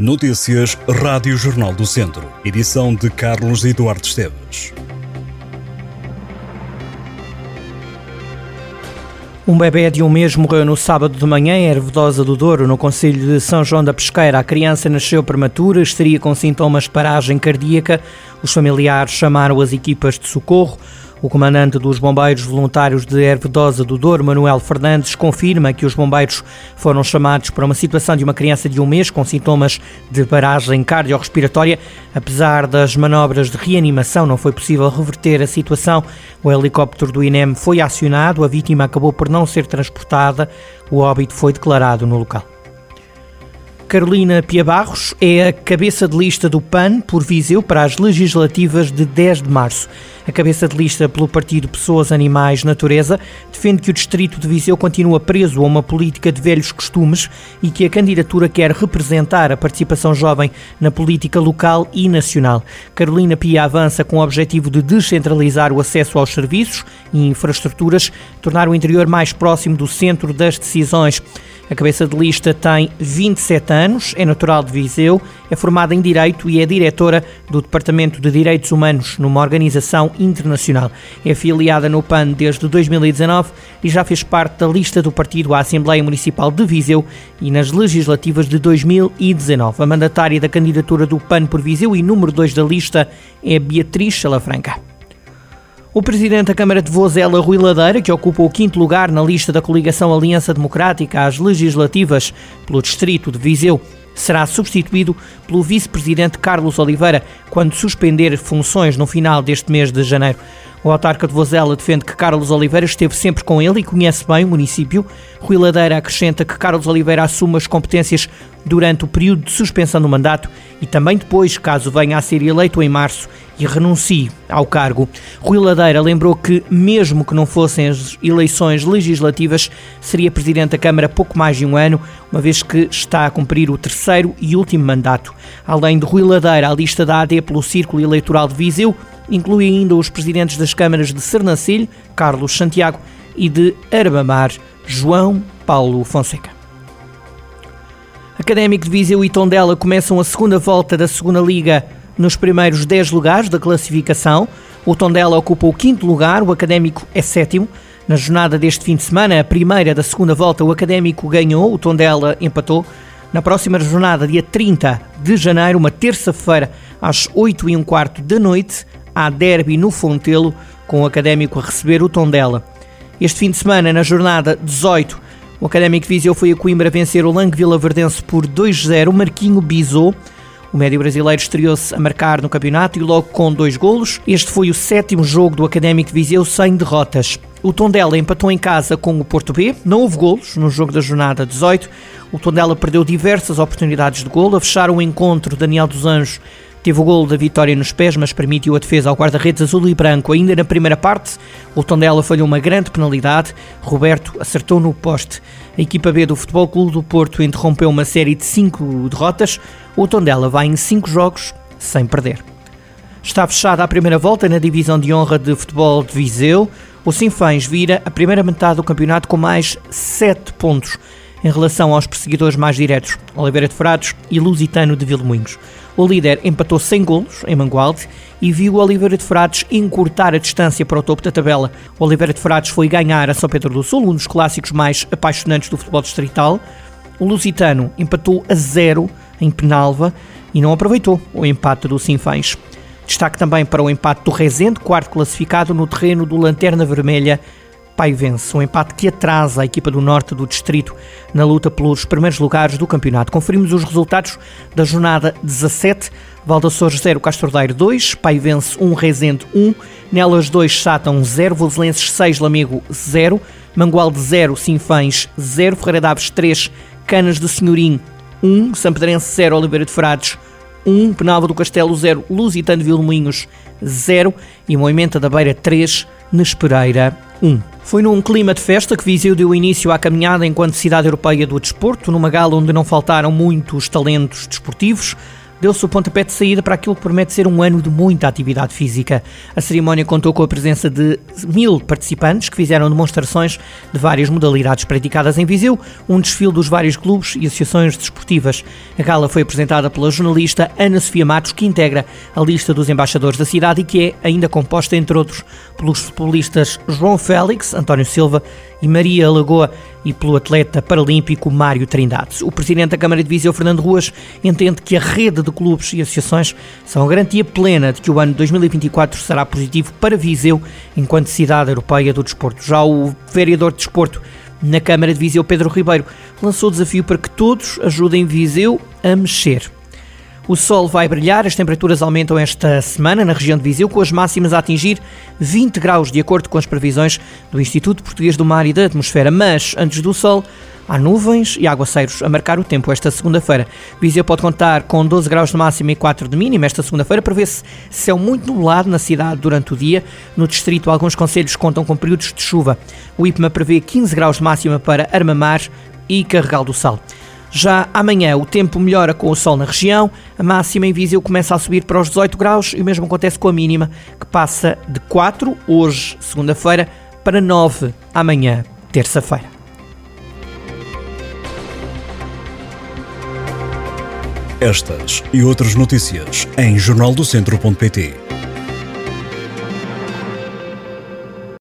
Notícias Rádio Jornal do Centro. Edição de Carlos Eduardo Esteves. Um bebê de um mês morreu no sábado de manhã em Ervedosa do Douro, no Conselho de São João da Pesqueira. A criança nasceu prematura, estaria com sintomas de paragem cardíaca. Os familiares chamaram as equipas de socorro. O comandante dos Bombeiros Voluntários de Ervedosa do Douro, Manuel Fernandes, confirma que os bombeiros foram chamados para uma situação de uma criança de um mês com sintomas de paragem cardiorrespiratória. Apesar das manobras de reanimação, não foi possível reverter a situação. O helicóptero do INEM foi acionado, a vítima acabou por não ser transportada. O óbito foi declarado no local. Carolina Pia Barros é a cabeça de lista do PAN por Viseu para as legislativas de 10 de março. A cabeça de lista pelo Partido Pessoas, Animais, Natureza defende que o distrito de Viseu continua preso a uma política de velhos costumes e que a candidatura quer representar a participação jovem na política local e nacional. Carolina Pia avança com o objetivo de descentralizar o acesso aos serviços e infraestruturas, tornar o interior mais próximo do centro das decisões. A cabeça de lista tem 27 anos, é natural de Viseu, é formada em Direito e é diretora do Departamento de Direitos Humanos numa organização internacional. É afiliada no PAN desde 2019 e já fez parte da lista do partido à Assembleia Municipal de Viseu e nas legislativas de 2019. A mandatária da candidatura do PAN por Viseu e número 2 da lista é Beatriz Salafranca. O presidente da Câmara de Vozela, Rui Ladeira, que ocupa o quinto lugar na lista da coligação Aliança Democrática às legislativas pelo distrito de Viseu, será substituído pelo vice-presidente Carlos Oliveira quando suspender funções no final deste mês de janeiro. O autarca de Vozela defende que Carlos Oliveira esteve sempre com ele e conhece bem o município. Rui Ladeira acrescenta que Carlos Oliveira assume as competências durante o período de suspensão do mandato e também depois, caso venha a ser eleito em março e renuncie ao cargo. Rui Ladeira lembrou que, mesmo que não fossem as eleições legislativas, seria presidente da Câmara pouco mais de um ano, uma vez que está a cumprir o terceiro e último mandato. Além de Rui Ladeira, a lista da AD pelo Círculo Eleitoral de Viseu inclui ainda os presidentes das câmaras de Sernancelho, Carlos Santiago, e de Arbamar, João Paulo Fonseca. Académico de Viseu e Tondela começam a segunda volta da segunda Liga nos primeiros 10 lugares da classificação. O Tondela ocupa o quinto lugar, o Académico é sétimo. Na jornada deste fim de semana, a primeira da segunda volta, o Académico ganhou, o Tondela empatou. Na próxima jornada, dia 30 de janeiro, uma terça-feira, às 8 e um quarto da noite, há derby no Fontelo, com o Académico a receber o Tondela. Este fim de semana, na jornada 18, o Académico Viseu foi a Coimbra vencer o Lang Vila Verdense por 2-0. Marquinho Bizou o médio brasileiro estreou-se a marcar no campeonato e logo com dois golos. Este foi o sétimo jogo do Académico de Viseu sem derrotas. O Tondela empatou em casa com o Porto B, não houve golos no jogo da jornada 18. O Tondela perdeu diversas oportunidades de golo. A fechar o encontro, Daniel dos Anjos Teve o golo da vitória nos pés, mas permitiu a defesa ao guarda-redes azul e branco. Ainda na primeira parte, o Tondela falhou uma grande penalidade. Roberto acertou no poste. A equipa B do Futebol Clube do Porto interrompeu uma série de cinco derrotas. O Tondela vai em cinco jogos sem perder. Está fechada a primeira volta na divisão de honra de futebol de Viseu. O Sinfãs vira a primeira metade do campeonato com mais 7 pontos em relação aos perseguidores mais diretos, Oliveira de Frades e Lusitano de Vilmoinhos. O líder empatou sem golos em Mangualde e viu o Oliveira de Frades encurtar a distância para o topo da tabela. O Oliveira de Frades foi ganhar a São Pedro do Sul, um dos clássicos mais apaixonantes do futebol distrital. O Lusitano empatou a zero em Penalva e não aproveitou o empate do Sinfãs. Destaque também para o empate do Rezende, quarto classificado no terreno do Lanterna Vermelha, Paivense, um empate que atrasa a equipa do norte do distrito na luta pelos primeiros lugares do campeonato. Conferimos os resultados da jornada 17. Valdassores 0, Castordeiro 2, Paivense 1, Rezende 1, Nelas 2, Sátão 0, Voselenses 6, Lamego 0, Mangualde 0, Sinfães 0, Ferreira Daves 3, Canas de Senhorim 1, Sampedrense 0, Oliveira de Frades 1, Penalva do Castelo 0, Lusitano de Vilmoinhos 0 e Moimenta da Beira 3, Nespereira 1. Foi num clima de festa que Viseu deu início à caminhada enquanto cidade europeia do desporto, numa gala onde não faltaram muitos talentos desportivos. Deu-se o pontapé de saída para aquilo que promete ser um ano de muita atividade física. A cerimónia contou com a presença de mil participantes que fizeram demonstrações de várias modalidades praticadas em Viseu, um desfile dos vários clubes e associações desportivas. A gala foi apresentada pela jornalista Ana Sofia Matos, que integra a lista dos embaixadores da cidade e que é ainda composta, entre outros, pelos futebolistas João Félix, António Silva e Maria Lagoa e pelo atleta paralímpico Mário Trindade. O presidente da Câmara de Viseu, Fernando Ruas, entende que a rede de clubes e associações são a garantia plena de que o ano 2024 será positivo para Viseu enquanto cidade europeia do desporto. Já o vereador de desporto na Câmara de Viseu, Pedro Ribeiro, lançou o desafio para que todos ajudem Viseu a mexer. O sol vai brilhar, as temperaturas aumentam esta semana na região de Viseu, com as máximas a atingir 20 graus, de acordo com as previsões do Instituto Português do Mar e da Atmosfera. Mas, antes do sol, há nuvens e aguaceiros a marcar o tempo esta segunda-feira. Viseu pode contar com 12 graus de máxima e 4 de mínima esta segunda-feira, prevê-se céu muito nublado na cidade durante o dia. No distrito, alguns conselhos contam com períodos de chuva. O IPMA prevê 15 graus de máxima para Armamar e Carregal do Sal. Já amanhã o tempo melhora com o sol na região, a máxima em Viseu começa a subir para os 18 graus e o mesmo acontece com a mínima, que passa de 4, hoje, segunda-feira, para 9 amanhã, terça-feira. Estas e outras notícias em jornaldocentro.pt